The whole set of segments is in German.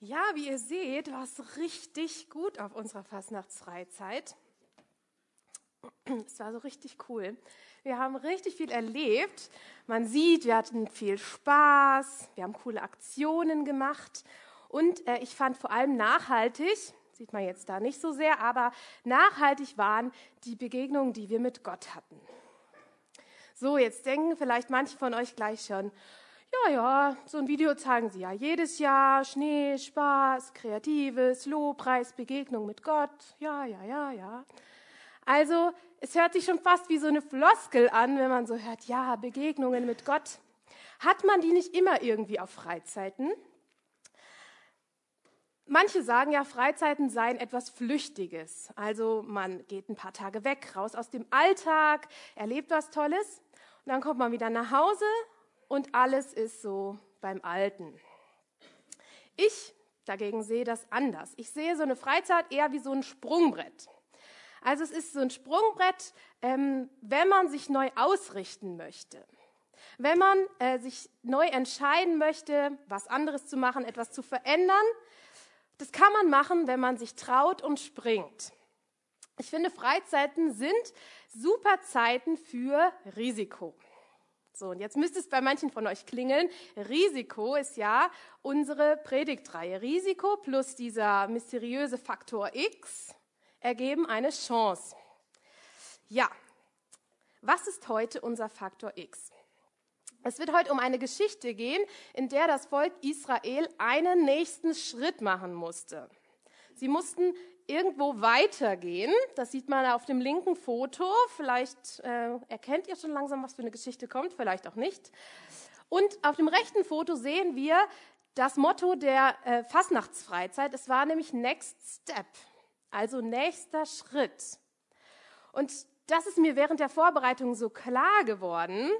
Ja, wie ihr seht, war es richtig gut auf unserer Fastnachtsfreizeit. Es war so richtig cool. Wir haben richtig viel erlebt. Man sieht, wir hatten viel Spaß, wir haben coole Aktionen gemacht und äh, ich fand vor allem nachhaltig, sieht man jetzt da nicht so sehr, aber nachhaltig waren die Begegnungen, die wir mit Gott hatten. So, jetzt denken vielleicht manche von euch gleich schon, ja, ja, so ein Video zeigen sie ja jedes Jahr. Schnee, Spaß, Kreatives, Lobpreis, Begegnung mit Gott. Ja, ja, ja, ja. Also, es hört sich schon fast wie so eine Floskel an, wenn man so hört, ja, Begegnungen mit Gott. Hat man die nicht immer irgendwie auf Freizeiten? Manche sagen ja, Freizeiten seien etwas Flüchtiges. Also man geht ein paar Tage weg, raus aus dem Alltag, erlebt was Tolles und dann kommt man wieder nach Hause und alles ist so beim Alten. Ich dagegen sehe das anders. Ich sehe so eine Freizeit eher wie so ein Sprungbrett. Also es ist so ein Sprungbrett, ähm, wenn man sich neu ausrichten möchte. Wenn man äh, sich neu entscheiden möchte, was anderes zu machen, etwas zu verändern, das kann man machen, wenn man sich traut und springt. Ich finde, Freizeiten sind super Zeiten für Risiko. So, und jetzt müsste es bei manchen von euch klingeln. Risiko ist ja unsere Predigtreihe. Risiko plus dieser mysteriöse Faktor X ergeben eine Chance. Ja, was ist heute unser Faktor X? Es wird heute um eine Geschichte gehen, in der das Volk Israel einen nächsten Schritt machen musste. Sie mussten irgendwo weitergehen. Das sieht man auf dem linken Foto. Vielleicht äh, erkennt ihr schon langsam, was für eine Geschichte kommt, vielleicht auch nicht. Und auf dem rechten Foto sehen wir das Motto der äh, Fastnachtsfreizeit. Es war nämlich Next Step, also nächster Schritt. Und das ist mir während der Vorbereitung so klar geworden.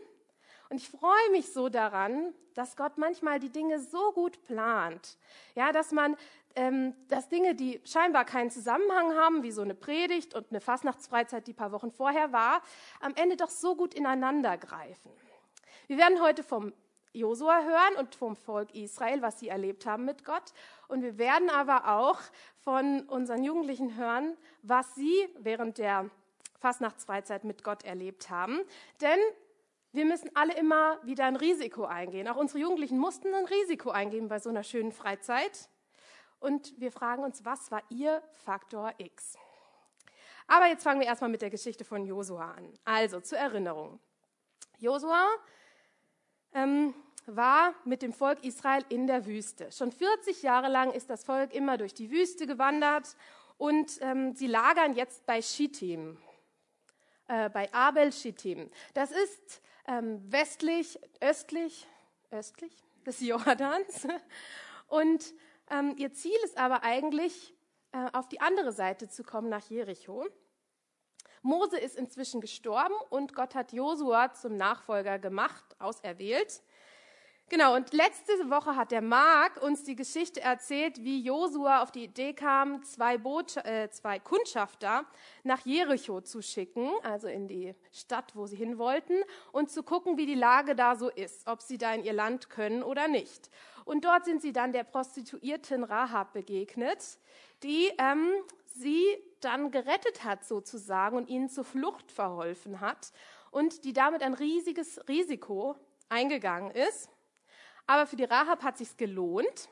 Und ich freue mich so daran, dass Gott manchmal die Dinge so gut plant. Ja, dass man ähm, dass Dinge, die scheinbar keinen Zusammenhang haben, wie so eine Predigt und eine Fastnachtsfreizeit, die ein paar Wochen vorher war, am Ende doch so gut ineinander greifen. Wir werden heute vom Josua hören und vom Volk Israel, was sie erlebt haben mit Gott. Und wir werden aber auch von unseren Jugendlichen hören, was sie während der Fastnachtsfreizeit mit Gott erlebt haben. Denn wir müssen alle immer wieder ein Risiko eingehen. Auch unsere Jugendlichen mussten ein Risiko eingehen bei so einer schönen Freizeit. Und wir fragen uns, was war ihr Faktor X? Aber jetzt fangen wir erstmal mit der Geschichte von Josua an. Also zur Erinnerung. Josua ähm, war mit dem Volk Israel in der Wüste. Schon 40 Jahre lang ist das Volk immer durch die Wüste gewandert und ähm, sie lagern jetzt bei Shittim, äh, bei Abel Shittim. Das ist ähm, westlich, östlich, östlich des Jordans. Und ähm, ihr Ziel ist aber eigentlich, äh, auf die andere Seite zu kommen, nach Jericho. Mose ist inzwischen gestorben und Gott hat Josua zum Nachfolger gemacht, auserwählt. Genau, und letzte Woche hat der Mark uns die Geschichte erzählt, wie Josua auf die Idee kam, zwei, Boot, äh, zwei Kundschafter nach Jericho zu schicken, also in die Stadt, wo sie hin wollten, und zu gucken, wie die Lage da so ist, ob sie da in ihr Land können oder nicht. Und dort sind sie dann der Prostituierten Rahab begegnet, die ähm, sie dann gerettet hat sozusagen und ihnen zur Flucht verholfen hat und die damit ein riesiges Risiko eingegangen ist. Aber für die Rahab hat sich's gelohnt.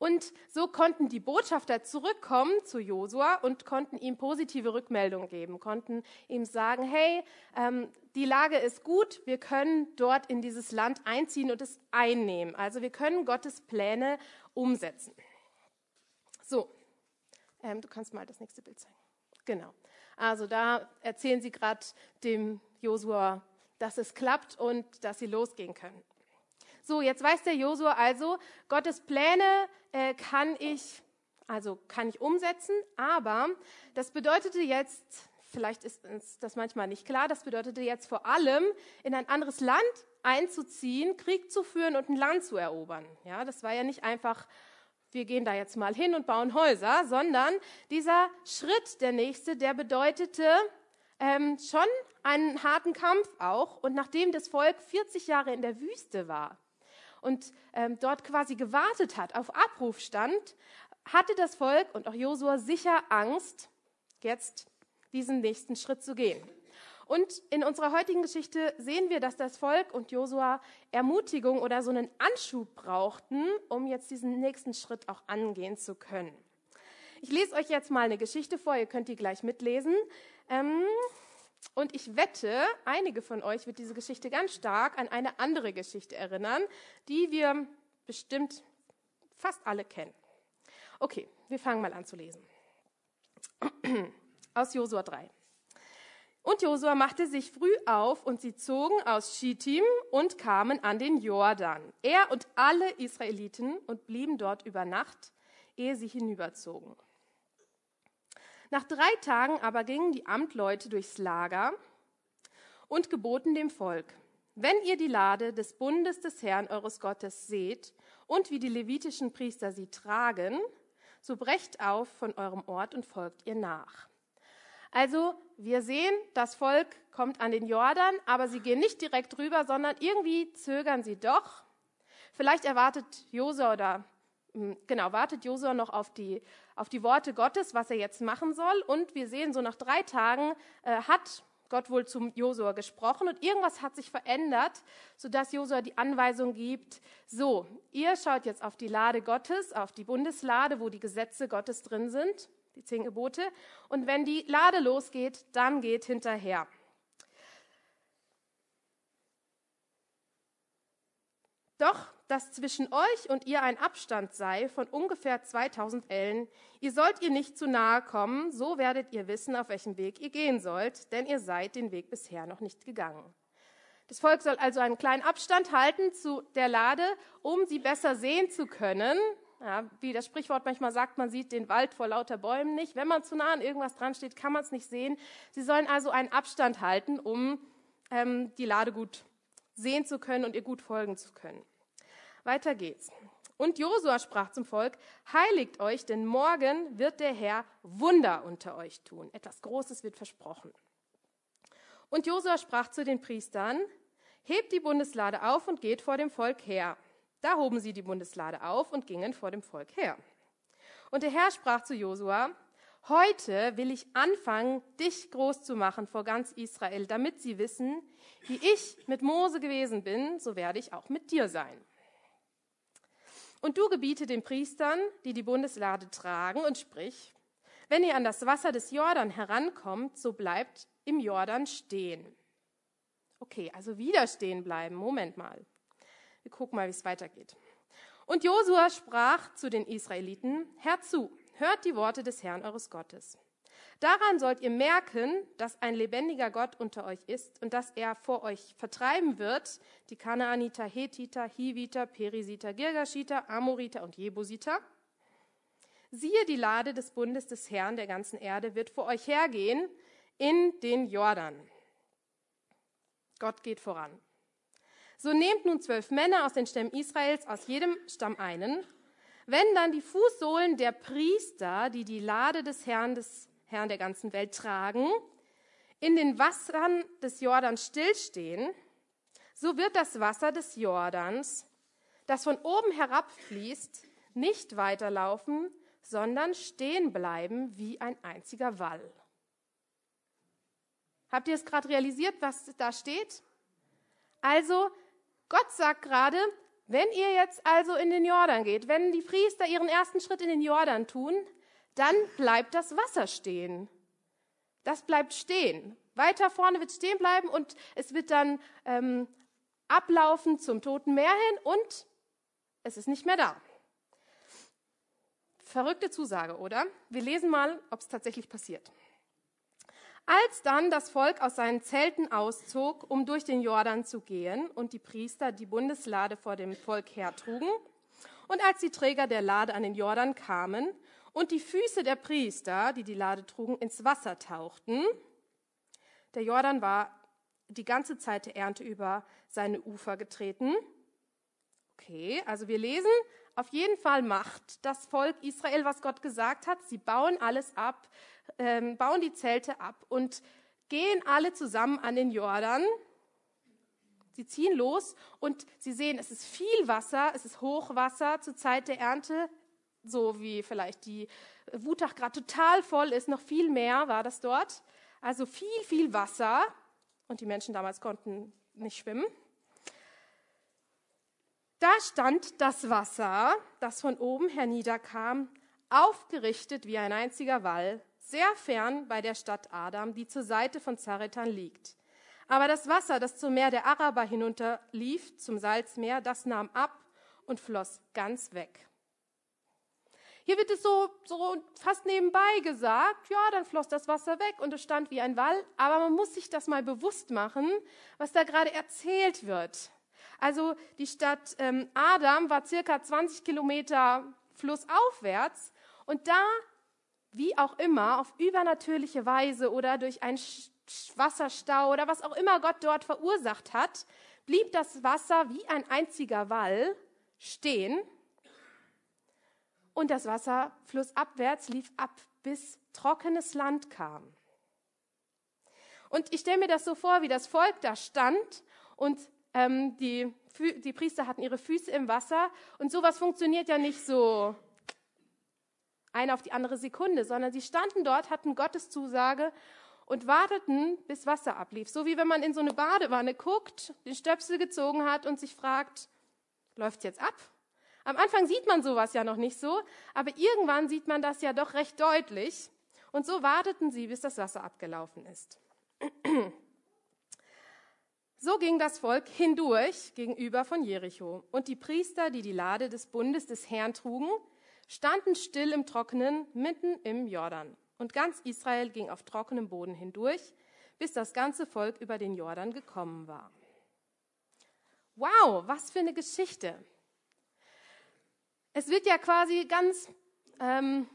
Und so konnten die Botschafter zurückkommen zu Josua und konnten ihm positive Rückmeldungen geben, konnten ihm sagen, hey, ähm, die Lage ist gut, wir können dort in dieses Land einziehen und es einnehmen. Also wir können Gottes Pläne umsetzen. So, ähm, du kannst mal das nächste Bild zeigen. Genau. Also da erzählen sie gerade dem Josua, dass es klappt und dass sie losgehen können. So, jetzt weiß der Josua also, Gottes Pläne äh, kann ich, also kann ich umsetzen, aber das bedeutete jetzt, vielleicht ist uns das manchmal nicht klar, das bedeutete jetzt vor allem, in ein anderes Land einzuziehen, Krieg zu führen und ein Land zu erobern. Ja, das war ja nicht einfach, wir gehen da jetzt mal hin und bauen Häuser, sondern dieser Schritt, der nächste, der bedeutete ähm, schon einen harten Kampf auch. Und nachdem das Volk 40 Jahre in der Wüste war, und ähm, dort quasi gewartet hat, auf Abruf stand, hatte das Volk und auch Josua sicher Angst, jetzt diesen nächsten Schritt zu gehen. Und in unserer heutigen Geschichte sehen wir, dass das Volk und Josua Ermutigung oder so einen Anschub brauchten, um jetzt diesen nächsten Schritt auch angehen zu können. Ich lese euch jetzt mal eine Geschichte vor, ihr könnt die gleich mitlesen. Ähm, und ich wette, einige von euch wird diese Geschichte ganz stark an eine andere Geschichte erinnern, die wir bestimmt fast alle kennen. Okay, wir fangen mal an zu lesen. Aus Josua 3. Und Josua machte sich früh auf und sie zogen aus Schittim und kamen an den Jordan, er und alle Israeliten und blieben dort über Nacht, ehe sie hinüberzogen. Nach drei Tagen aber gingen die Amtleute durchs Lager und geboten dem Volk, wenn ihr die Lade des Bundes des Herrn eures Gottes seht und wie die levitischen Priester sie tragen, so brecht auf von eurem Ort und folgt ihr nach. Also wir sehen, das Volk kommt an den Jordan, aber sie gehen nicht direkt rüber, sondern irgendwie zögern sie doch. Vielleicht erwartet Josua oder genau, wartet Josua noch auf die, auf die Worte Gottes, was er jetzt machen soll. Und wir sehen, so nach drei Tagen äh, hat Gott wohl zum Josua gesprochen und irgendwas hat sich verändert, sodass Josua die Anweisung gibt, so, ihr schaut jetzt auf die Lade Gottes, auf die Bundeslade, wo die Gesetze Gottes drin sind die zehn Gebote. Und wenn die Lade losgeht, dann geht hinterher. Doch, dass zwischen euch und ihr ein Abstand sei von ungefähr 2000 Ellen, ihr sollt ihr nicht zu nahe kommen, so werdet ihr wissen, auf welchem Weg ihr gehen sollt, denn ihr seid den Weg bisher noch nicht gegangen. Das Volk soll also einen kleinen Abstand halten zu der Lade, um sie besser sehen zu können, ja, wie das Sprichwort manchmal sagt, man sieht den Wald vor lauter Bäumen nicht. Wenn man zu nah an irgendwas dran steht, kann man es nicht sehen. Sie sollen also einen Abstand halten, um ähm, die Lade gut sehen zu können und ihr gut folgen zu können. Weiter geht's. Und Josua sprach zum Volk, heiligt euch, denn morgen wird der Herr Wunder unter euch tun. Etwas Großes wird versprochen. Und Josua sprach zu den Priestern, hebt die Bundeslade auf und geht vor dem Volk her. Da hoben sie die Bundeslade auf und gingen vor dem Volk her. Und der Herr sprach zu Josua, heute will ich anfangen, dich groß zu machen vor ganz Israel, damit sie wissen, wie ich mit Mose gewesen bin, so werde ich auch mit dir sein. Und du gebiete den Priestern, die die Bundeslade tragen, und sprich, wenn ihr an das Wasser des Jordan herankommt, so bleibt im Jordan stehen. Okay, also wieder stehen bleiben. Moment mal. Wir gucken mal, wie es weitergeht. Und Josua sprach zu den Israeliten, Hört zu, hört die Worte des Herrn eures Gottes. Daran sollt ihr merken, dass ein lebendiger Gott unter euch ist und dass er vor euch vertreiben wird, die Kanaaniter, Hethiter, Hiviter, Perisiter, Girgashiter, Amoriter und Jebusiter. Siehe, die Lade des Bundes des Herrn der ganzen Erde wird vor euch hergehen in den Jordan. Gott geht voran. So nehmt nun zwölf Männer aus den Stämmen Israels, aus jedem Stamm einen. Wenn dann die Fußsohlen der Priester, die die Lade des Herrn, des Herrn der ganzen Welt tragen, in den Wassern des Jordans stillstehen, so wird das Wasser des Jordans, das von oben herabfließt, nicht weiterlaufen, sondern stehen bleiben wie ein einziger Wall. Habt ihr es gerade realisiert, was da steht? Also Gott sagt gerade, wenn ihr jetzt also in den Jordan geht, wenn die Priester ihren ersten Schritt in den Jordan tun, dann bleibt das Wasser stehen. Das bleibt stehen. Weiter vorne wird stehen bleiben und es wird dann ähm, ablaufen zum Toten Meer hin und es ist nicht mehr da. Verrückte Zusage, oder? Wir lesen mal, ob es tatsächlich passiert. Als dann das Volk aus seinen Zelten auszog, um durch den Jordan zu gehen, und die Priester die Bundeslade vor dem Volk hertrugen, und als die Träger der Lade an den Jordan kamen und die Füße der Priester, die die Lade trugen, ins Wasser tauchten, der Jordan war die ganze Zeit der Ernte über seine Ufer getreten. Okay, also wir lesen, auf jeden Fall macht das Volk Israel, was Gott gesagt hat. Sie bauen alles ab, ähm, bauen die Zelte ab und gehen alle zusammen an den Jordan. Sie ziehen los und sie sehen, es ist viel Wasser, es ist Hochwasser zur Zeit der Ernte, so wie vielleicht die Wutach gerade total voll ist, noch viel mehr war das dort. Also viel, viel Wasser und die Menschen damals konnten nicht schwimmen. Da stand das Wasser, das von oben herniederkam, aufgerichtet wie ein einziger Wall, sehr fern bei der Stadt Adam, die zur Seite von Zaretan liegt. Aber das Wasser, das zum Meer der Araber hinunterlief, zum Salzmeer, das nahm ab und floss ganz weg. Hier wird es so, so fast nebenbei gesagt, ja, dann floss das Wasser weg und es stand wie ein Wall. Aber man muss sich das mal bewusst machen, was da gerade erzählt wird. Also die Stadt ähm, Adam war circa 20 Kilometer flussaufwärts und da, wie auch immer, auf übernatürliche Weise oder durch einen Wasserstau oder was auch immer Gott dort verursacht hat, blieb das Wasser wie ein einziger Wall stehen und das Wasser flussabwärts lief ab, bis trockenes Land kam. Und ich stelle mir das so vor, wie das Volk da stand und ähm, die, die Priester hatten ihre Füße im Wasser und sowas funktioniert ja nicht so eine auf die andere Sekunde, sondern sie standen dort, hatten Gottes Zusage und warteten, bis Wasser ablief. So wie wenn man in so eine Badewanne guckt, den Stöpsel gezogen hat und sich fragt, läuft jetzt ab? Am Anfang sieht man sowas ja noch nicht so, aber irgendwann sieht man das ja doch recht deutlich. Und so warteten sie, bis das Wasser abgelaufen ist. So ging das Volk hindurch gegenüber von Jericho. Und die Priester, die die Lade des Bundes des Herrn trugen, standen still im Trockenen mitten im Jordan. Und ganz Israel ging auf trockenem Boden hindurch, bis das ganze Volk über den Jordan gekommen war. Wow, was für eine Geschichte. Es wird ja quasi ganz ähm,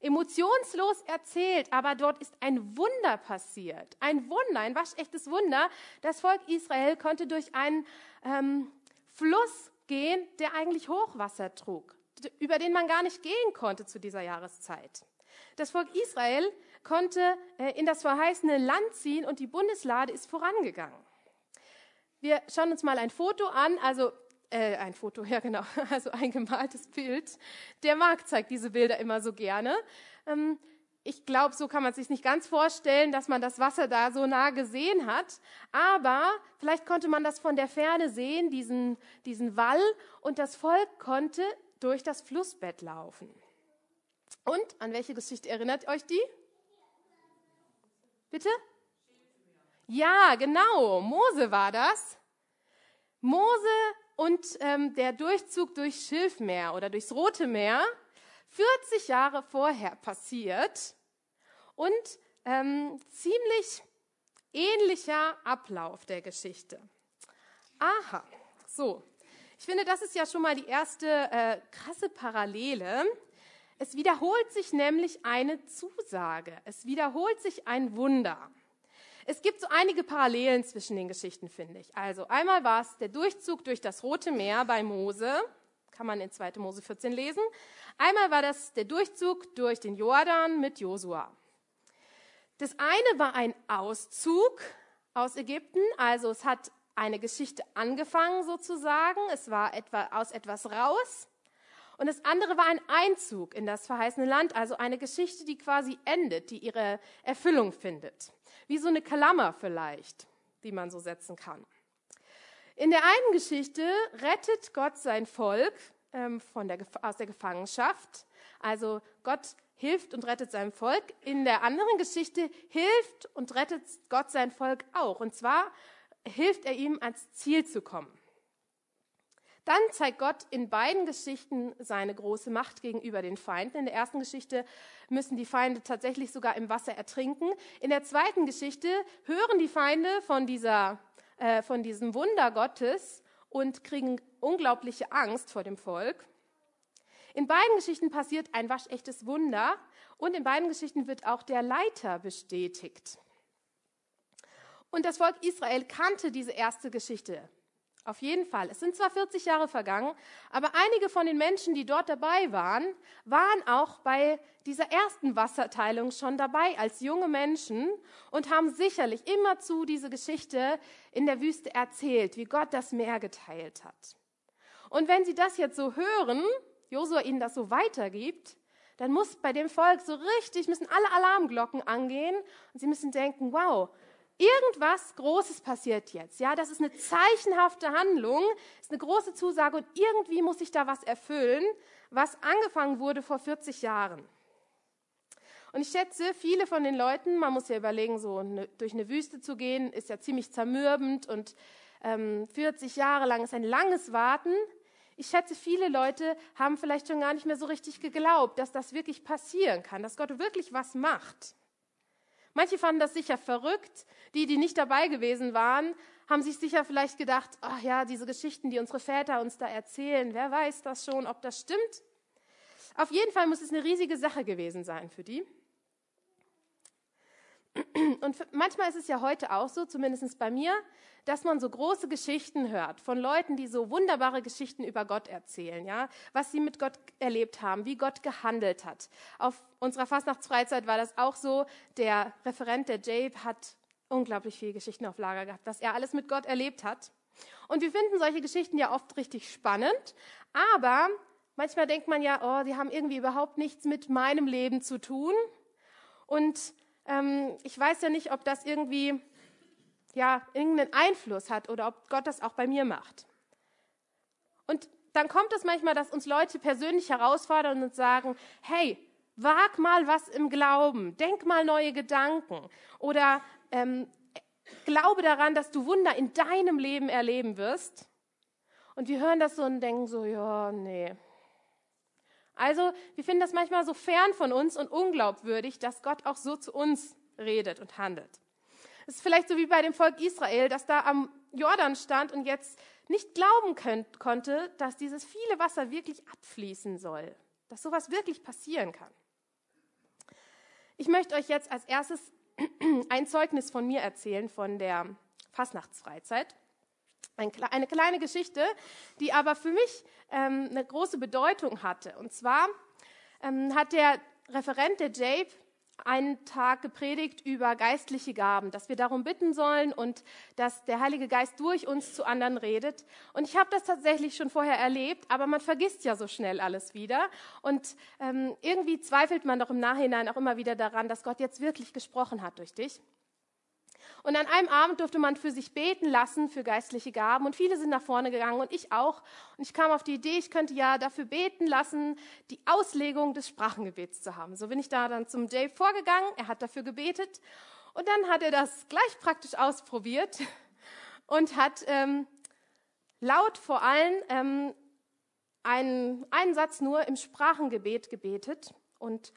emotionslos erzählt, aber dort ist ein Wunder passiert. Ein Wunder, ein waschechtes Wunder. Das Volk Israel konnte durch einen ähm, Fluss gehen, der eigentlich Hochwasser trug, über den man gar nicht gehen konnte zu dieser Jahreszeit. Das Volk Israel konnte äh, in das verheißene Land ziehen und die Bundeslade ist vorangegangen. Wir schauen uns mal ein Foto an. Also äh, ein Foto, ja genau, also ein gemaltes Bild. Der Marc zeigt diese Bilder immer so gerne. Ähm, ich glaube, so kann man sich nicht ganz vorstellen, dass man das Wasser da so nah gesehen hat. Aber vielleicht konnte man das von der Ferne sehen, diesen, diesen Wall. Und das Volk konnte durch das Flussbett laufen. Und an welche Geschichte erinnert euch die? Bitte? Ja, genau. Mose war das. Mose und ähm, der Durchzug durchs Schilfmeer oder durchs Rote Meer 40 Jahre vorher passiert und ähm, ziemlich ähnlicher Ablauf der Geschichte. Aha, so. Ich finde, das ist ja schon mal die erste äh, krasse Parallele. Es wiederholt sich nämlich eine Zusage. Es wiederholt sich ein Wunder. Es gibt so einige Parallelen zwischen den Geschichten, finde ich. Also einmal war es der Durchzug durch das Rote Meer bei Mose, kann man in 2. Mose 14 lesen. Einmal war das der Durchzug durch den Jordan mit Josua. Das eine war ein Auszug aus Ägypten, also es hat eine Geschichte angefangen sozusagen, es war etwa aus etwas raus. Und das andere war ein Einzug in das verheißene Land, also eine Geschichte, die quasi endet, die ihre Erfüllung findet wie so eine Klammer vielleicht, die man so setzen kann. In der einen Geschichte rettet Gott sein Volk ähm, von der, aus der Gefangenschaft. Also Gott hilft und rettet sein Volk. In der anderen Geschichte hilft und rettet Gott sein Volk auch. Und zwar hilft er ihm ans Ziel zu kommen. Dann zeigt Gott in beiden Geschichten seine große Macht gegenüber den Feinden. In der ersten Geschichte müssen die Feinde tatsächlich sogar im Wasser ertrinken. In der zweiten Geschichte hören die Feinde von, dieser, äh, von diesem Wunder Gottes und kriegen unglaubliche Angst vor dem Volk. In beiden Geschichten passiert ein waschechtes Wunder und in beiden Geschichten wird auch der Leiter bestätigt. Und das Volk Israel kannte diese erste Geschichte Auf jeden Fall. Es sind zwar 40 Jahre vergangen, aber einige von den Menschen, die dort dabei waren, waren auch bei dieser ersten Wasserteilung schon dabei als junge Menschen und haben sicherlich immerzu diese Geschichte in der Wüste erzählt, wie Gott das Meer geteilt hat. Und wenn sie das jetzt so hören, Josua ihnen das so weitergibt, dann muss bei dem Volk so richtig, müssen alle Alarmglocken angehen und sie müssen denken, wow, irgendwas Großes passiert jetzt. Ja, das ist eine zeichenhafte Handlung, ist eine große Zusage und irgendwie muss sich da was erfüllen, was angefangen wurde vor 40 Jahren. Und ich schätze, viele von den Leuten, man muss ja überlegen, so eine, durch eine Wüste zu gehen, ist ja ziemlich zermürbend und ähm, 40 Jahre lang ist ein langes Warten. Ich schätze, viele Leute haben vielleicht schon gar nicht mehr so richtig geglaubt, dass das wirklich passieren kann, dass Gott wirklich was macht. Manche fanden das sicher verrückt. Die, die nicht dabei gewesen waren, haben sich sicher vielleicht gedacht, ach ja, diese Geschichten, die unsere Väter uns da erzählen, wer weiß das schon, ob das stimmt. Auf jeden Fall muss es eine riesige Sache gewesen sein für die. Und manchmal ist es ja heute auch so, zumindest bei mir, dass man so große Geschichten hört von Leuten, die so wunderbare Geschichten über Gott erzählen, ja, was sie mit Gott erlebt haben, wie Gott gehandelt hat. Auf unserer Fastnachtsfreizeit war das auch so. Der Referent, der Jabe, hat unglaublich viele Geschichten auf Lager gehabt, was er alles mit Gott erlebt hat. Und wir finden solche Geschichten ja oft richtig spannend, aber manchmal denkt man ja, oh, die haben irgendwie überhaupt nichts mit meinem Leben zu tun. Und ähm, ich weiß ja nicht, ob das irgendwie ja, irgendeinen Einfluss hat oder ob Gott das auch bei mir macht. Und dann kommt es manchmal, dass uns Leute persönlich herausfordern und sagen, hey, wag mal was im Glauben, denk mal neue Gedanken oder ähm, glaube daran, dass du Wunder in deinem Leben erleben wirst. Und wir hören das so und denken so, ja, nee, also wir finden das manchmal so fern von uns und unglaubwürdig, dass Gott auch so zu uns redet und handelt. Es ist vielleicht so wie bei dem Volk Israel, das da am Jordan stand und jetzt nicht glauben könnt, konnte, dass dieses viele Wasser wirklich abfließen soll, dass sowas wirklich passieren kann. Ich möchte euch jetzt als erstes ein Zeugnis von mir erzählen von der Fastnachtsfreizeit. Eine kleine Geschichte, die aber für mich ähm, eine große Bedeutung hatte. Und zwar ähm, hat der Referent, der Jabe, einen Tag gepredigt über geistliche Gaben, dass wir darum bitten sollen und dass der Heilige Geist durch uns zu anderen redet. Und ich habe das tatsächlich schon vorher erlebt, aber man vergisst ja so schnell alles wieder. Und ähm, irgendwie zweifelt man doch im Nachhinein auch immer wieder daran, dass Gott jetzt wirklich gesprochen hat durch dich. Und an einem Abend durfte man für sich beten lassen, für geistliche Gaben. Und viele sind nach vorne gegangen und ich auch. Und ich kam auf die Idee, ich könnte ja dafür beten lassen, die Auslegung des Sprachengebets zu haben. So bin ich da dann zum Jay vorgegangen. Er hat dafür gebetet. Und dann hat er das gleich praktisch ausprobiert und hat ähm, laut vor allen ähm, einen, einen Satz nur im Sprachengebet gebetet und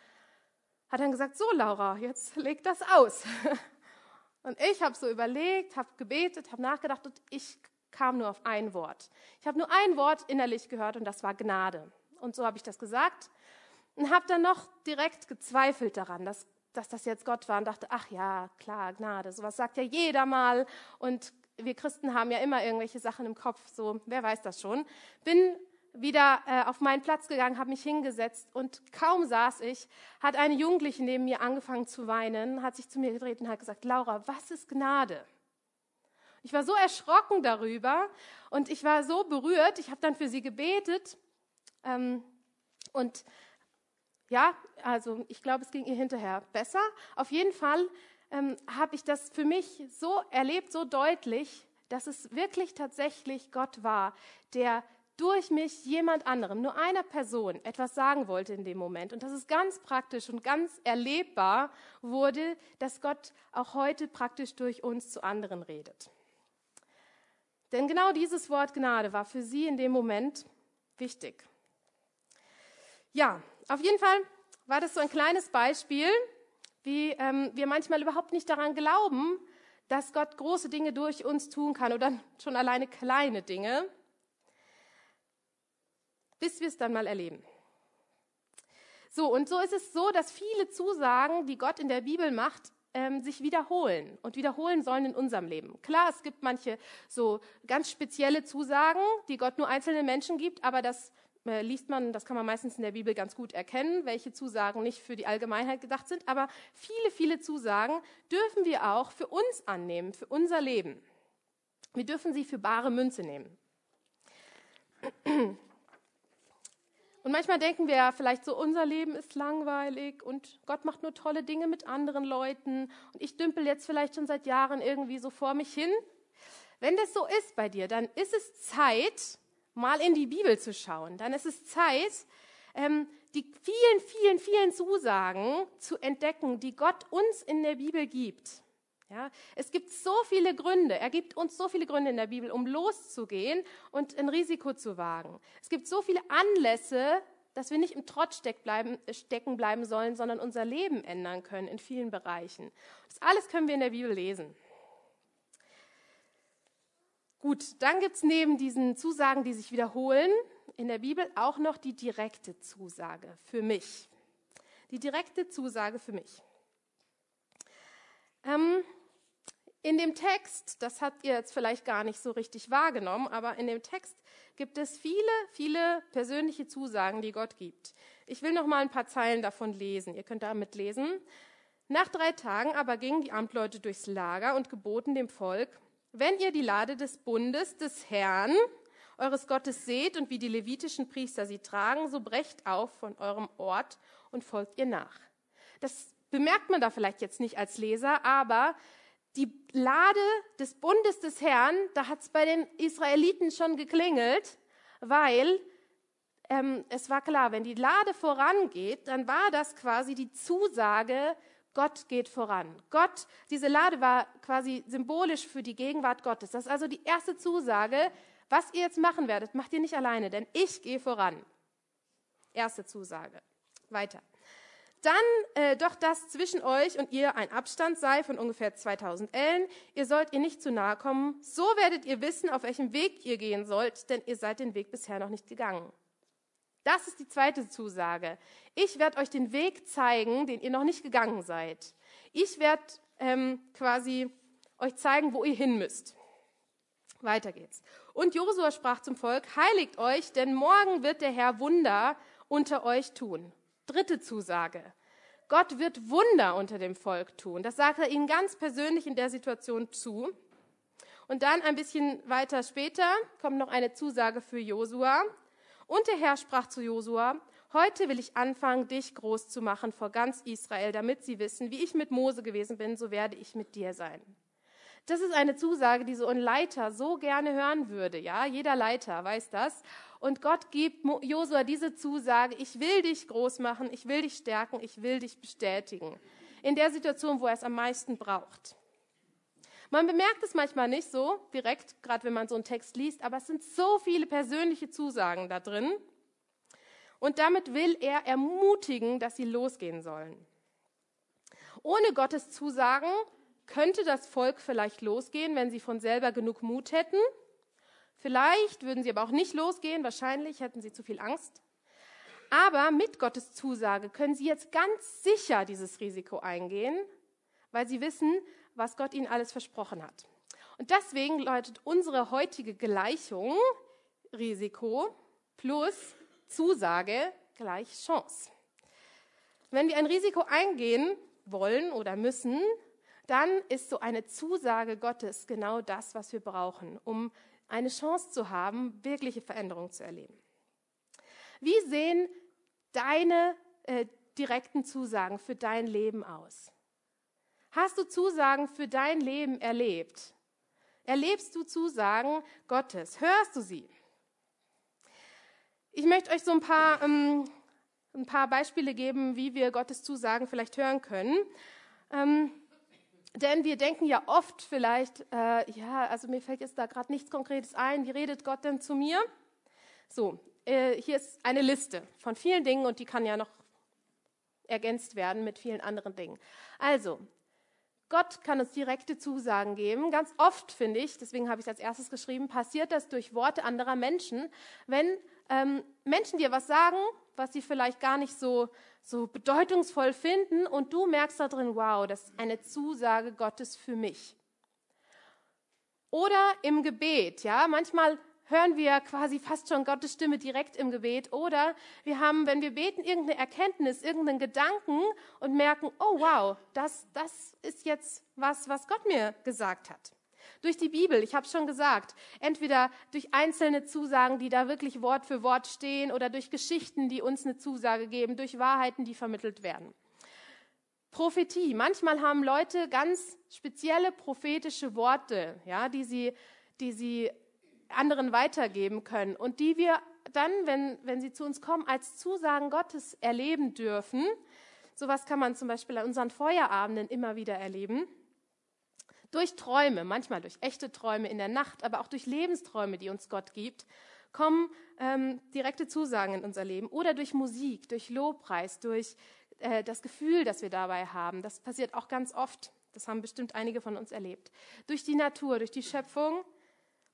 hat dann gesagt, so Laura, jetzt leg das aus. Und ich habe so überlegt, habe gebetet, habe nachgedacht und ich kam nur auf ein Wort. Ich habe nur ein Wort innerlich gehört und das war Gnade. Und so habe ich das gesagt und habe dann noch direkt gezweifelt daran, dass, dass das jetzt Gott war und dachte, ach ja, klar, Gnade, sowas sagt ja jeder mal und wir Christen haben ja immer irgendwelche Sachen im Kopf, so, wer weiß das schon. Bin wieder äh, auf meinen Platz gegangen, habe mich hingesetzt und kaum saß ich, hat eine Jugendliche neben mir angefangen zu weinen, hat sich zu mir gedreht und hat gesagt, Laura, was ist Gnade? Ich war so erschrocken darüber und ich war so berührt. Ich habe dann für sie gebetet ähm, und ja, also ich glaube, es ging ihr hinterher besser. Auf jeden Fall ähm, habe ich das für mich so erlebt, so deutlich, dass es wirklich tatsächlich Gott war, der durch mich jemand anderem, nur einer Person, etwas sagen wollte in dem Moment. Und dass es ganz praktisch und ganz erlebbar wurde, dass Gott auch heute praktisch durch uns zu anderen redet. Denn genau dieses Wort Gnade war für sie in dem Moment wichtig. Ja, auf jeden Fall war das so ein kleines Beispiel, wie ähm, wir manchmal überhaupt nicht daran glauben, dass Gott große Dinge durch uns tun kann oder schon alleine kleine Dinge bis wir es dann mal erleben. So, und so ist es so, dass viele Zusagen, die Gott in der Bibel macht, ähm, sich wiederholen und wiederholen sollen in unserem Leben. Klar, es gibt manche so ganz spezielle Zusagen, die Gott nur einzelnen Menschen gibt, aber das äh, liest man, das kann man meistens in der Bibel ganz gut erkennen, welche Zusagen nicht für die Allgemeinheit gedacht sind, aber viele, viele Zusagen dürfen wir auch für uns annehmen, für unser Leben. Wir dürfen sie für bare Münze nehmen. Und manchmal denken wir ja vielleicht so, unser Leben ist langweilig und Gott macht nur tolle Dinge mit anderen Leuten und ich dümpel jetzt vielleicht schon seit Jahren irgendwie so vor mich hin. Wenn das so ist bei dir, dann ist es Zeit, mal in die Bibel zu schauen. Dann ist es Zeit, ähm, die vielen, vielen, vielen Zusagen zu entdecken, die Gott uns in der Bibel gibt. Ja, es gibt so viele Gründe, er gibt uns so viele Gründe in der Bibel, um loszugehen und ein Risiko zu wagen. Es gibt so viele Anlässe, dass wir nicht im Trott stecken bleiben sollen, sondern unser Leben ändern können in vielen Bereichen. Das alles können wir in der Bibel lesen. Gut, dann gibt es neben diesen Zusagen, die sich wiederholen, in der Bibel auch noch die direkte Zusage für mich. Die direkte Zusage für mich. Ähm, in dem Text, das habt ihr jetzt vielleicht gar nicht so richtig wahrgenommen, aber in dem Text gibt es viele, viele persönliche Zusagen, die Gott gibt. Ich will noch mal ein paar Zeilen davon lesen. Ihr könnt da mitlesen. Nach drei Tagen aber gingen die Amtleute durchs Lager und geboten dem Volk, wenn ihr die Lade des Bundes des Herrn, eures Gottes seht und wie die levitischen Priester sie tragen, so brecht auf von eurem Ort und folgt ihr nach. Das bemerkt man da vielleicht jetzt nicht als Leser, aber die Lade des Bundes des Herrn, da hat es bei den Israeliten schon geklingelt, weil ähm, es war klar, wenn die Lade vorangeht, dann war das quasi die Zusage, Gott geht voran. Gott, diese Lade war quasi symbolisch für die Gegenwart Gottes. Das ist also die erste Zusage, was ihr jetzt machen werdet, macht ihr nicht alleine, denn ich gehe voran. Erste Zusage. Weiter. Dann äh, doch, dass zwischen euch und ihr ein Abstand sei von ungefähr 2000 Ellen. Ihr sollt ihr nicht zu nahe kommen. So werdet ihr wissen, auf welchem Weg ihr gehen sollt, denn ihr seid den Weg bisher noch nicht gegangen. Das ist die zweite Zusage. Ich werde euch den Weg zeigen, den ihr noch nicht gegangen seid. Ich werde ähm, quasi euch zeigen, wo ihr hin müsst. Weiter geht's. Und Josua sprach zum Volk, heiligt euch, denn morgen wird der Herr Wunder unter euch tun. Dritte Zusage. Gott wird Wunder unter dem Volk tun. Das sagt er ihnen ganz persönlich in der Situation zu. Und dann ein bisschen weiter später kommt noch eine Zusage für Josua. Und der Herr sprach zu Josua, heute will ich anfangen, dich groß zu machen vor ganz Israel, damit sie wissen, wie ich mit Mose gewesen bin, so werde ich mit dir sein. Das ist eine Zusage, die so ein Leiter so gerne hören würde. Ja, jeder Leiter weiß das. Und Gott gibt Josua diese Zusage, ich will dich groß machen, ich will dich stärken, ich will dich bestätigen. In der Situation, wo er es am meisten braucht. Man bemerkt es manchmal nicht so direkt, gerade wenn man so einen Text liest, aber es sind so viele persönliche Zusagen da drin. Und damit will er ermutigen, dass sie losgehen sollen. Ohne Gottes Zusagen könnte das Volk vielleicht losgehen, wenn sie von selber genug Mut hätten. Vielleicht würden sie aber auch nicht losgehen, wahrscheinlich hätten sie zu viel Angst. Aber mit Gottes Zusage können sie jetzt ganz sicher dieses Risiko eingehen, weil sie wissen, was Gott ihnen alles versprochen hat. Und deswegen läutet unsere heutige Gleichung Risiko plus Zusage gleich Chance. Wenn wir ein Risiko eingehen wollen oder müssen, dann ist so eine Zusage Gottes genau das, was wir brauchen, um eine Chance zu haben, wirkliche Veränderungen zu erleben. Wie sehen deine äh, direkten Zusagen für dein Leben aus? Hast du Zusagen für dein Leben erlebt? Erlebst du Zusagen Gottes? Hörst du sie? Ich möchte euch so ein paar, ähm, ein paar Beispiele geben, wie wir Gottes Zusagen vielleicht hören können. Ähm, denn wir denken ja oft vielleicht, äh, ja, also mir fällt jetzt da gerade nichts Konkretes ein, wie redet Gott denn zu mir? So, äh, hier ist eine Liste von vielen Dingen und die kann ja noch ergänzt werden mit vielen anderen Dingen. Also, Gott kann uns direkte Zusagen geben. Ganz oft finde ich, deswegen habe ich es als erstes geschrieben, passiert das durch Worte anderer Menschen, wenn ähm, Menschen dir was sagen, was sie vielleicht gar nicht so, so bedeutungsvoll finden und du merkst da drin, wow, das ist eine Zusage Gottes für mich. Oder im Gebet, ja, manchmal hören wir quasi fast schon Gottes Stimme direkt im Gebet. Oder wir haben, wenn wir beten, irgendeine Erkenntnis, irgendeinen Gedanken und merken, oh wow, das, das ist jetzt was, was Gott mir gesagt hat. Durch die Bibel, ich habe schon gesagt, entweder durch einzelne Zusagen, die da wirklich Wort für Wort stehen, oder durch Geschichten, die uns eine Zusage geben, durch Wahrheiten, die vermittelt werden. Prophetie. Manchmal haben Leute ganz spezielle prophetische Worte, ja, die sie, die sie anderen weitergeben können und die wir dann, wenn, wenn sie zu uns kommen, als Zusagen Gottes erleben dürfen. Sowas kann man zum Beispiel an unseren Feuerabenden immer wieder erleben. Durch Träume, manchmal durch echte Träume in der Nacht, aber auch durch Lebensträume, die uns Gott gibt, kommen ähm, direkte Zusagen in unser Leben. Oder durch Musik, durch Lobpreis, durch äh, das Gefühl, das wir dabei haben. Das passiert auch ganz oft. Das haben bestimmt einige von uns erlebt. Durch die Natur, durch die Schöpfung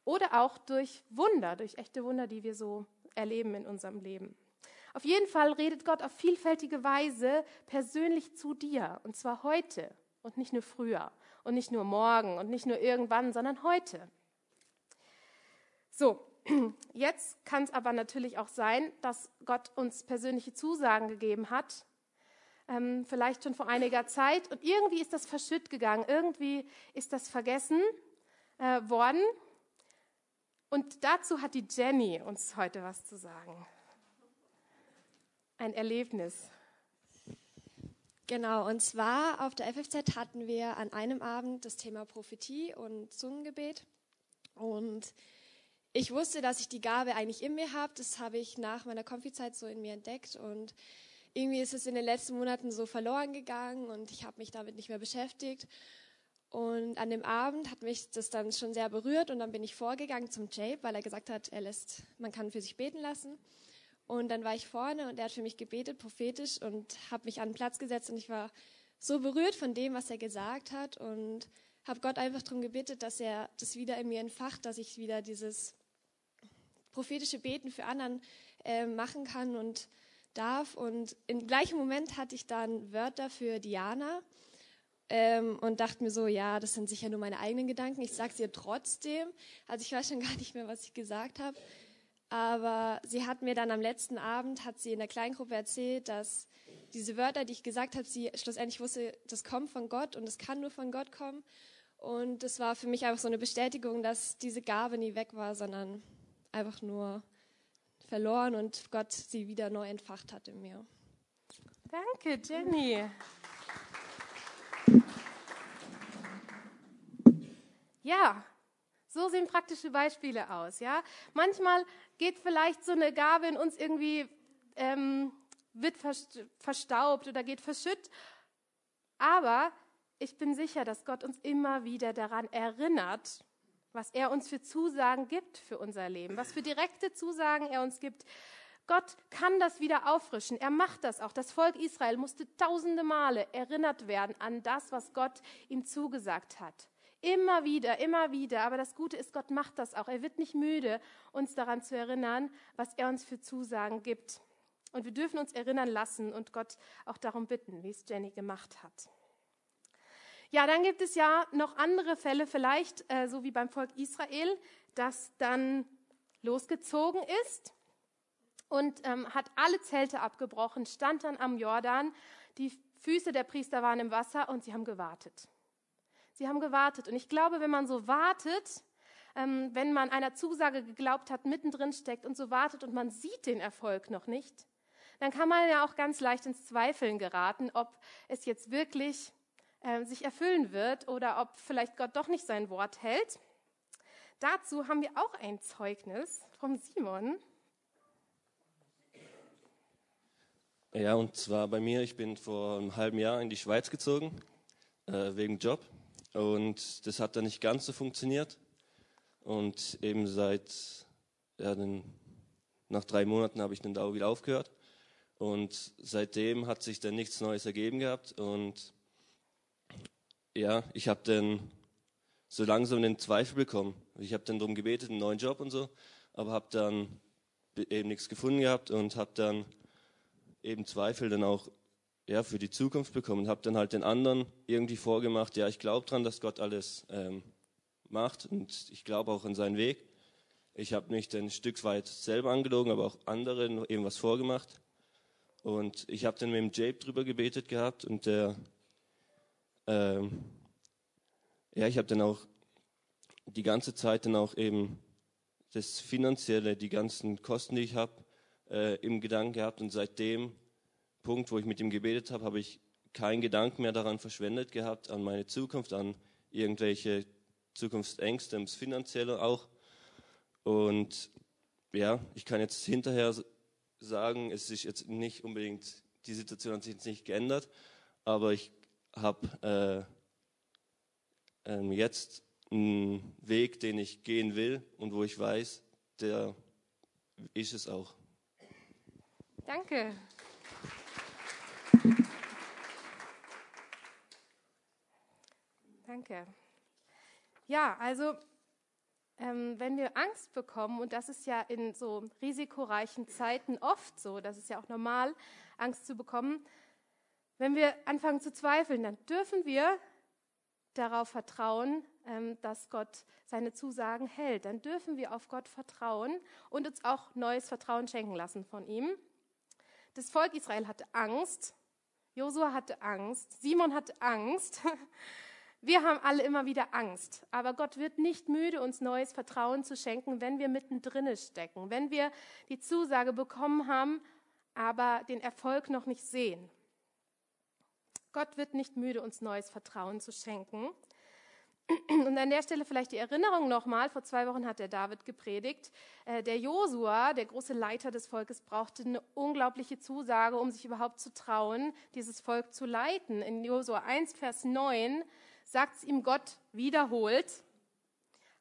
oder auch durch Wunder, durch echte Wunder, die wir so erleben in unserem Leben. Auf jeden Fall redet Gott auf vielfältige Weise persönlich zu dir. Und zwar heute und nicht nur früher und nicht nur morgen und nicht nur irgendwann, sondern heute. So, jetzt kann es aber natürlich auch sein, dass Gott uns persönliche Zusagen gegeben hat, ähm, vielleicht schon vor einiger Zeit, und irgendwie ist das verschütt gegangen, irgendwie ist das vergessen äh, worden. Und dazu hat die Jenny uns heute was zu sagen. Ein Erlebnis. Genau, und zwar auf der FFZ hatten wir an einem Abend das Thema Prophetie und Zungengebet. Und ich wusste, dass ich die Gabe eigentlich in mir habe. Das habe ich nach meiner Konfizeit so in mir entdeckt. Und irgendwie ist es in den letzten Monaten so verloren gegangen und ich habe mich damit nicht mehr beschäftigt. Und an dem Abend hat mich das dann schon sehr berührt und dann bin ich vorgegangen zum Jape, weil er gesagt hat, er lässt, man kann für sich beten lassen. Und dann war ich vorne und er hat für mich gebetet, prophetisch, und habe mich an den Platz gesetzt und ich war so berührt von dem, was er gesagt hat und habe Gott einfach darum gebetet, dass er das wieder in mir entfacht, dass ich wieder dieses prophetische Beten für anderen äh, machen kann und darf. Und im gleichen Moment hatte ich dann Wörter für Diana ähm, und dachte mir so, ja, das sind sicher nur meine eigenen Gedanken. Ich sage es ihr trotzdem. Also ich weiß schon gar nicht mehr, was ich gesagt habe. Aber sie hat mir dann am letzten Abend, hat sie in der Kleingruppe erzählt, dass diese Wörter, die ich gesagt habe, sie schlussendlich wusste, das kommt von Gott und es kann nur von Gott kommen. Und das war für mich einfach so eine Bestätigung, dass diese Gabe nie weg war, sondern einfach nur verloren und Gott sie wieder neu entfacht hat in mir. Danke, Jenny. Ja, so sehen praktische Beispiele aus. Ja, manchmal geht vielleicht so eine Gabe in uns irgendwie ähm, wird verstaubt oder geht verschütt. Aber ich bin sicher, dass Gott uns immer wieder daran erinnert, was er uns für Zusagen gibt für unser Leben, was für direkte Zusagen er uns gibt. Gott kann das wieder auffrischen. Er macht das auch. Das Volk Israel musste tausende Male erinnert werden an das, was Gott ihm zugesagt hat. Immer wieder, immer wieder. Aber das Gute ist, Gott macht das auch. Er wird nicht müde, uns daran zu erinnern, was er uns für Zusagen gibt. Und wir dürfen uns erinnern lassen und Gott auch darum bitten, wie es Jenny gemacht hat. Ja, dann gibt es ja noch andere Fälle, vielleicht äh, so wie beim Volk Israel, das dann losgezogen ist und ähm, hat alle Zelte abgebrochen, stand dann am Jordan. Die Füße der Priester waren im Wasser und sie haben gewartet. Sie haben gewartet. Und ich glaube, wenn man so wartet, ähm, wenn man einer Zusage geglaubt hat, mittendrin steckt und so wartet und man sieht den Erfolg noch nicht, dann kann man ja auch ganz leicht ins Zweifeln geraten, ob es jetzt wirklich äh, sich erfüllen wird oder ob vielleicht Gott doch nicht sein Wort hält. Dazu haben wir auch ein Zeugnis vom Simon. Ja, und zwar bei mir, ich bin vor einem halben Jahr in die Schweiz gezogen, äh, wegen Job. Und das hat dann nicht ganz so funktioniert. Und eben seit, ja, den, nach drei Monaten habe ich dann da wieder aufgehört. Und seitdem hat sich dann nichts Neues ergeben gehabt. Und ja, ich habe dann so langsam den Zweifel bekommen. Ich habe dann darum gebetet, einen neuen Job und so, aber habe dann eben nichts gefunden gehabt und habe dann eben Zweifel dann auch ja, für die Zukunft bekommen. Habe dann halt den anderen irgendwie vorgemacht, ja, ich glaube dran, dass Gott alles ähm, macht und ich glaube auch an seinen Weg. Ich habe mich dann ein Stück weit selber angelogen, aber auch anderen eben was vorgemacht. Und ich habe dann mit dem Jabe drüber gebetet gehabt und der, ähm, ja, ich habe dann auch die ganze Zeit dann auch eben das Finanzielle, die ganzen Kosten, die ich habe, äh, im Gedanken gehabt. Und seit dem Punkt, wo ich mit ihm gebetet habe, habe ich keinen Gedanken mehr daran verschwendet gehabt, an meine Zukunft, an irgendwelche Zukunftsängste, ums Finanzielle auch. Und ja, ich kann jetzt hinterher sagen, es ist jetzt nicht unbedingt, die Situation hat sich jetzt nicht geändert, aber ich habe äh, äh, jetzt einen Weg, den ich gehen will und wo ich weiß, der ist es auch. Danke. Danke. Ja, also ähm, wenn wir Angst bekommen, und das ist ja in so risikoreichen Zeiten oft so, das ist ja auch normal, Angst zu bekommen, wenn wir anfangen zu zweifeln, dann dürfen wir darauf vertrauen, ähm, dass Gott seine Zusagen hält. Dann dürfen wir auf Gott vertrauen und uns auch neues Vertrauen schenken lassen von ihm. Das Volk Israel hatte Angst, Josua hatte Angst, Simon hatte Angst. Wir haben alle immer wieder Angst, aber Gott wird nicht müde, uns neues Vertrauen zu schenken, wenn wir mittendrin stecken, wenn wir die Zusage bekommen haben, aber den Erfolg noch nicht sehen. Gott wird nicht müde, uns neues Vertrauen zu schenken. Und an der Stelle vielleicht die Erinnerung nochmal. Vor zwei Wochen hat der David gepredigt. Äh, der Josua, der große Leiter des Volkes, brauchte eine unglaubliche Zusage, um sich überhaupt zu trauen, dieses Volk zu leiten. In Josua 1, Vers 9 sagt es ihm Gott wiederholt,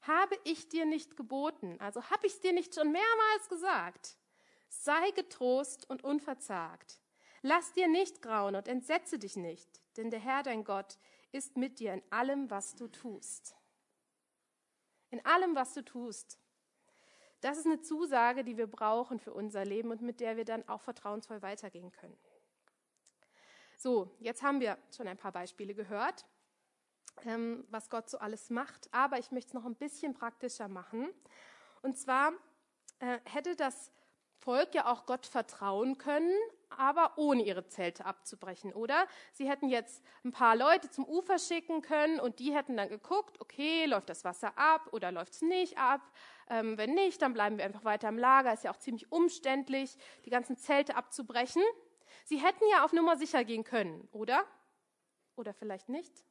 habe ich dir nicht geboten, also habe ich es dir nicht schon mehrmals gesagt, sei getrost und unverzagt. Lass dir nicht grauen und entsetze dich nicht, denn der Herr dein Gott ist mit dir in allem, was du tust. In allem, was du tust. Das ist eine Zusage, die wir brauchen für unser Leben und mit der wir dann auch vertrauensvoll weitergehen können. So, jetzt haben wir schon ein paar Beispiele gehört ähm, was Gott so alles macht. Aber ich möchte es noch ein bisschen praktischer machen. Und zwar äh, hätte das Volk ja auch Gott vertrauen können, aber ohne ihre Zelte abzubrechen, oder? Sie hätten jetzt ein paar Leute zum Ufer schicken können und die hätten dann geguckt, okay, läuft das Wasser ab oder läuft es nicht ab? Ähm, wenn nicht, dann bleiben wir einfach weiter im Lager. Ist ja auch ziemlich umständlich, die ganzen Zelte abzubrechen. Sie hätten ja auf Nummer sicher gehen können, oder? Oder vielleicht nicht?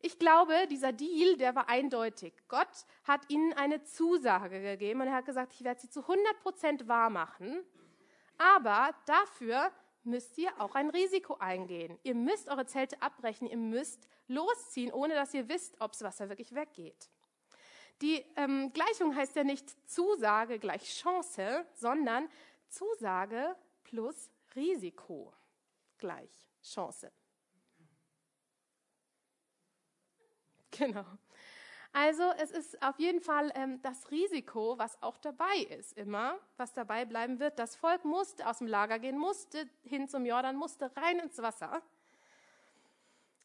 Ich glaube, dieser Deal, der war eindeutig. Gott hat ihnen eine Zusage gegeben und er hat gesagt, ich werde sie zu 100 Prozent wahr machen. Aber dafür müsst ihr auch ein Risiko eingehen. Ihr müsst eure Zelte abbrechen, ihr müsst losziehen, ohne dass ihr wisst, ob das Wasser wirklich weggeht. Die ähm, Gleichung heißt ja nicht Zusage gleich Chance, sondern Zusage plus Risiko gleich Chance. Genau. Also es ist auf jeden Fall ähm, das Risiko, was auch dabei ist, immer, was dabei bleiben wird. Das Volk musste aus dem Lager gehen, musste hin zum Jordan, musste rein ins Wasser.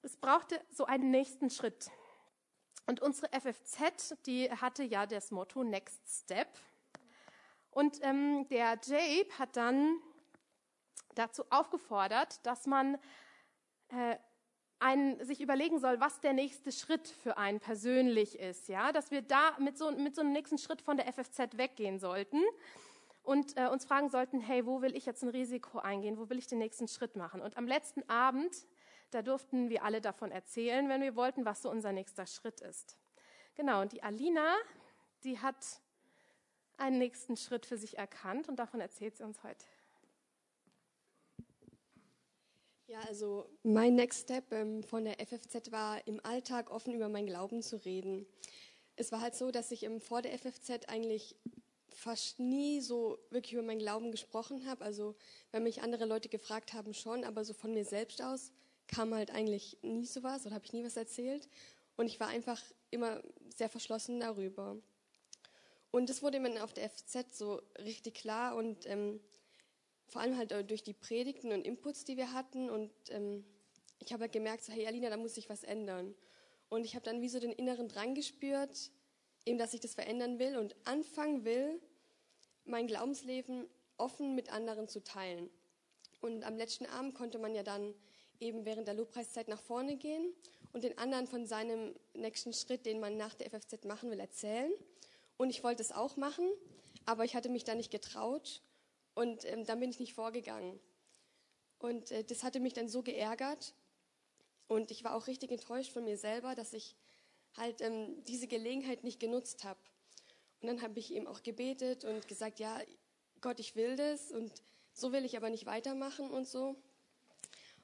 Es brauchte so einen nächsten Schritt. Und unsere FFZ, die hatte ja das Motto Next Step. Und ähm, der Jabe hat dann dazu aufgefordert, dass man äh, einen, sich überlegen soll, was der nächste Schritt für einen persönlich ist. Ja? Dass wir da mit so, mit so einem nächsten Schritt von der FFZ weggehen sollten und äh, uns fragen sollten, hey, wo will ich jetzt ein Risiko eingehen? Wo will ich den nächsten Schritt machen? Und am letzten Abend, da durften wir alle davon erzählen, wenn wir wollten, was so unser nächster Schritt ist. Genau, und die Alina, die hat einen nächsten Schritt für sich erkannt und davon erzählt sie uns heute. Ja, also mein Next Step ähm, von der FFZ war, im Alltag offen über meinen Glauben zu reden. Es war halt so, dass ich ähm, vor der FFZ eigentlich fast nie so wirklich über meinen Glauben gesprochen habe. Also wenn mich andere Leute gefragt haben, schon, aber so von mir selbst aus kam halt eigentlich nie sowas oder habe ich nie was erzählt. Und ich war einfach immer sehr verschlossen darüber. Und das wurde mir auf der FZ so richtig klar und ähm, vor allem halt durch die Predigten und Inputs, die wir hatten. Und ähm, ich habe halt gemerkt, so, hey Alina, da muss sich was ändern. Und ich habe dann wie so den inneren Drang gespürt, eben, dass ich das verändern will und anfangen will, mein Glaubensleben offen mit anderen zu teilen. Und am letzten Abend konnte man ja dann eben während der Lobpreiszeit nach vorne gehen und den anderen von seinem nächsten Schritt, den man nach der FFZ machen will, erzählen. Und ich wollte es auch machen, aber ich hatte mich da nicht getraut und ähm, dann bin ich nicht vorgegangen. Und äh, das hatte mich dann so geärgert und ich war auch richtig enttäuscht von mir selber, dass ich halt ähm, diese Gelegenheit nicht genutzt habe. Und dann habe ich ihm auch gebetet und gesagt, ja, Gott, ich will das und so will ich aber nicht weitermachen und so.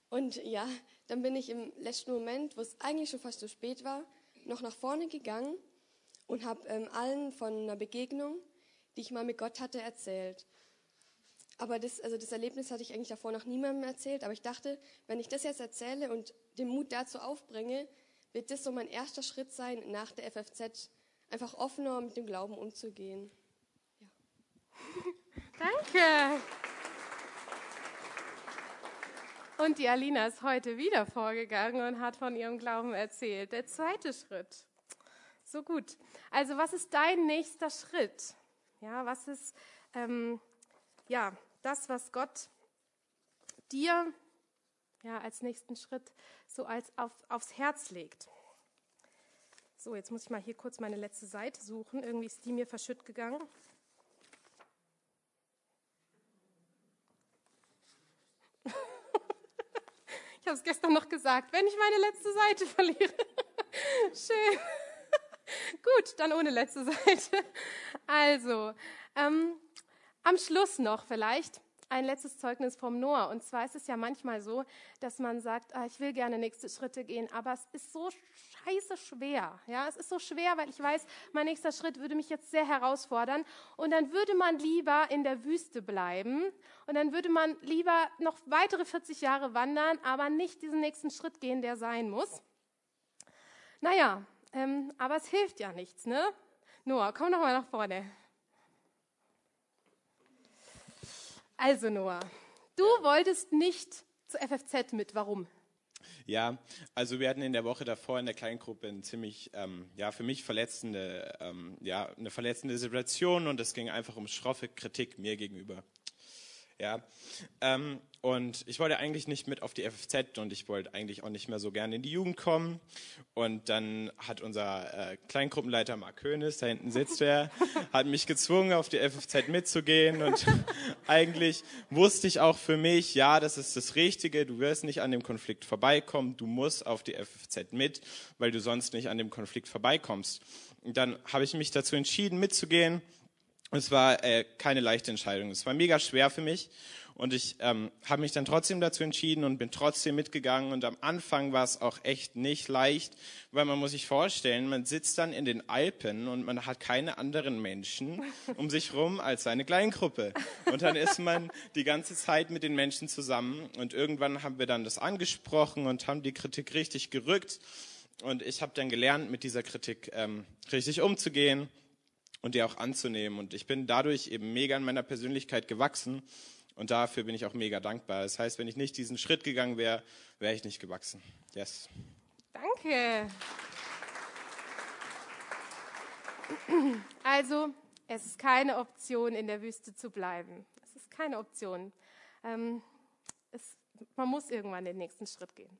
Und ja, dann bin ich im letzten Moment, wo es eigentlich schon fast zu spät war, noch nach vorne gegangen und habe ähm, allen von einer Begegnung, die ich mal mit Gott hatte, erzählt. Aber das, also das Erlebnis hatte ich eigentlich davor noch niemandem erzählt. Aber ich dachte, wenn ich das jetzt erzähle und den Mut dazu aufbringe, wird das so mein erster Schritt sein, nach der FFZ einfach offener mit dem Glauben umzugehen. Ja. Danke. Und die Alina ist heute wieder vorgegangen und hat von ihrem Glauben erzählt. Der zweite Schritt. So gut. Also was ist dein nächster Schritt? Ja, was ist ähm, ja das, was Gott dir ja als nächsten Schritt so als auf, aufs Herz legt? So, jetzt muss ich mal hier kurz meine letzte Seite suchen. Irgendwie ist die mir verschütt gegangen. ich habe es gestern noch gesagt, wenn ich meine letzte Seite verliere. Schön. Gut, dann ohne letzte Seite. Also, ähm, am Schluss noch vielleicht ein letztes Zeugnis vom Noah. Und zwar ist es ja manchmal so, dass man sagt, ah, ich will gerne nächste Schritte gehen, aber es ist so scheiße schwer. Ja, es ist so schwer, weil ich weiß, mein nächster Schritt würde mich jetzt sehr herausfordern. Und dann würde man lieber in der Wüste bleiben. Und dann würde man lieber noch weitere 40 Jahre wandern, aber nicht diesen nächsten Schritt gehen, der sein muss. Naja, ähm, aber es hilft ja nichts, ne? Noah, komm noch mal nach vorne. Also Noah, du wolltest nicht zur FFZ mit. Warum? Ja, also wir hatten in der Woche davor in der Kleingruppe eine ziemlich, ähm, ja, für mich verletzende, ähm, ja, eine verletzende Situation und es ging einfach um schroffe Kritik mir gegenüber. Ja, ähm, und ich wollte eigentlich nicht mit auf die FFZ und ich wollte eigentlich auch nicht mehr so gerne in die Jugend kommen. Und dann hat unser äh, Kleingruppenleiter Mark König, da hinten sitzt er, hat mich gezwungen, auf die FFZ mitzugehen. Und eigentlich wusste ich auch für mich, ja, das ist das Richtige, du wirst nicht an dem Konflikt vorbeikommen, du musst auf die FFZ mit, weil du sonst nicht an dem Konflikt vorbeikommst. Und dann habe ich mich dazu entschieden, mitzugehen. Es war äh, keine leichte Entscheidung. Es war mega schwer für mich. Und ich ähm, habe mich dann trotzdem dazu entschieden und bin trotzdem mitgegangen. Und am Anfang war es auch echt nicht leicht, weil man muss sich vorstellen, man sitzt dann in den Alpen und man hat keine anderen Menschen um sich rum als seine Kleingruppe. Und dann ist man die ganze Zeit mit den Menschen zusammen. Und irgendwann haben wir dann das angesprochen und haben die Kritik richtig gerückt. Und ich habe dann gelernt, mit dieser Kritik ähm, richtig umzugehen und die auch anzunehmen. Und ich bin dadurch eben mega in meiner Persönlichkeit gewachsen und dafür bin ich auch mega dankbar. Das heißt, wenn ich nicht diesen Schritt gegangen wäre, wäre ich nicht gewachsen. Yes. Danke. Also, es ist keine Option, in der Wüste zu bleiben. Es ist keine Option. Ähm, es, man muss irgendwann den nächsten Schritt gehen.